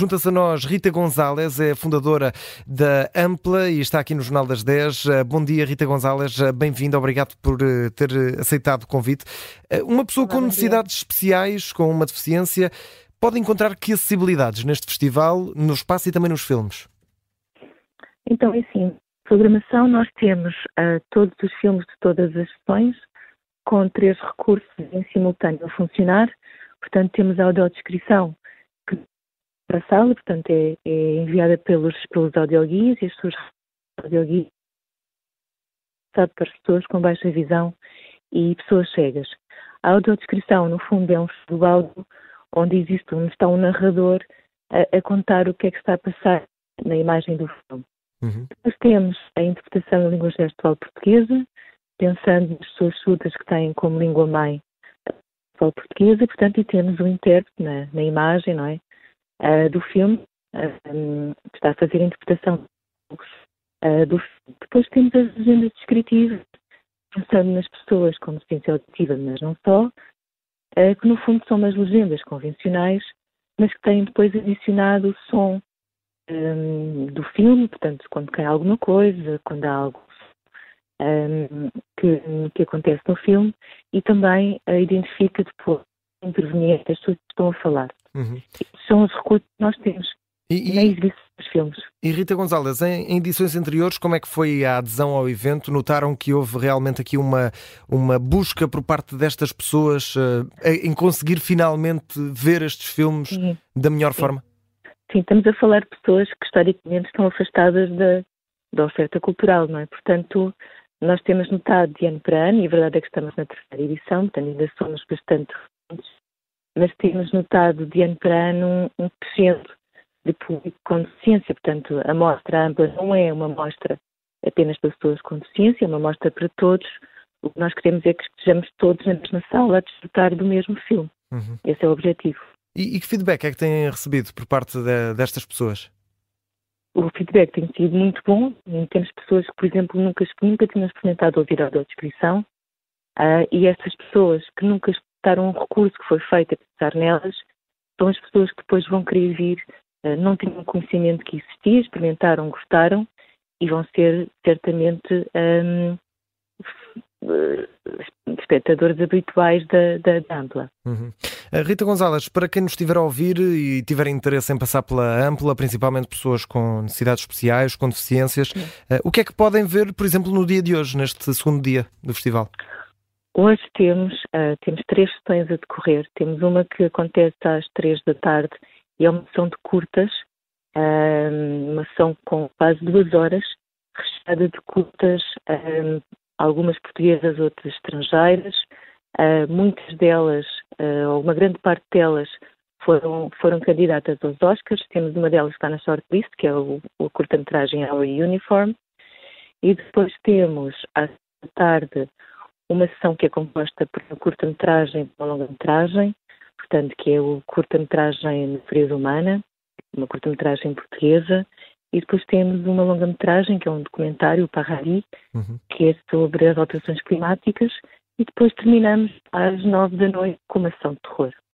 Junta-se a nós Rita Gonzalez, é fundadora da Ampla e está aqui no Jornal das 10. Eh, bom dia, Rita Gonzalez, eh, bem-vinda, obrigado por eh, ter aceitado o convite. Uma pessoa Olá, com necessidades especiais, com uma deficiência, pode encontrar que acessibilidades neste festival, no espaço e também nos filmes? Então, é assim, programação nós temos uh, todos os filmes de todas as sessões, com três recursos em simultâneo a funcionar. Portanto, temos a audiodescrição para a sala, portanto, é, é enviada pelos, pelos audioguias e as suas audioguias sabe para pessoas com baixa visão e pessoas cegas. A audiodescrição, no fundo, é um estudo áudio onde existe onde está um narrador a, a, contar o que é que está a passar na imagem do filme. Uhum. Nós temos a interpretação em língua gestual portuguesa, pensando nas pessoas surdas que têm como língua mãe a língua portuguesa, portanto, e temos o intérprete na, na imagem, não é? Uh, do filme, uh, que está a fazer a interpretação uh, do filme. Depois temos as legendas descritivas, pensando nas pessoas com deficiência auditiva, mas não só, que no fundo são umas legendas convencionais, mas que têm depois adicionado o som um, do filme, portanto, quando cai alguma coisa, quando há algo um, que, que, acontece no filme, e também uh, identifica depois intervenientes, as pessoas que estão a falar. Uhum. São os recursos que nós temos. E, na exibição dos filmes. E Rita Gonzalez, em, em, edições anteriores, como é que foi a adesão ao evento? Notaram que houve realmente aqui uma, uma busca por parte destas pessoas uh, em conseguir finalmente ver estes filmes Sim. da melhor Sim. forma? Sim, estamos a falar de pessoas que historicamente estão afastadas da, da oferta cultural, não é? Portanto, nós temos notado de ano para ano, e a verdade é que estamos na terceira edição, portanto ainda somos bastante recentes, mas temos notado de ano para ano um crescimento de público com deficiência. Portanto, a mostra ampla não é uma mostra apenas para pessoas com deficiência, é uma mostra para todos. O que nós queremos é que estejamos todos na mesma sala a desfrutar do mesmo filme. Uhum. Esse é o objetivo. E, e, que feedback é que têm recebido por parte de, destas pessoas? O feedback tem sido muito bom. Temos pessoas que, por exemplo, nunca, nunca tinham experimentado ouvir a audiodescrição uh, e essas pessoas que nunca escutaram um recurso que foi feito a pensar nelas são as pessoas que depois vão querer vir, uh, não tinham conhecimento que existia, experimentaram, gostaram e vão ser certamente um, espectadores habituais da, da, da Ampla. Uhum. Rita Gonzalez, para quem nos estiver a ouvir e tiver interesse em passar pela Ampla, principalmente pessoas com necessidades especiais, com deficiências, uh, o que é que podem ver, por exemplo, no dia de hoje, neste segundo dia do festival? Hoje temos, uh, temos três sessões a decorrer. Temos uma que acontece às três da tarde e é uma sessão de curtas, uh, uma sessão com quase duas horas, recheada de curtas algumas portuguesas, outras estrangeiras. Uh, muitas delas, uh, ou uma grande parte delas, foram, foram candidatas aos Oscars. Temos uma delas que está na shortlist, que é o, o curta-metragem Our Uniform. E depois temos, à tarde, uma sessão que é composta por uma curta-metragem e uma longa-metragem, portanto, que é o curta-metragem Natureza Humana, uma curta-metragem portuguesa, e depois temos uma longa-metragem, que é um documentário, o Parrari, uhum. que é sobre as alterações climáticas. E depois terminamos às nove da noite com uma ação de terror.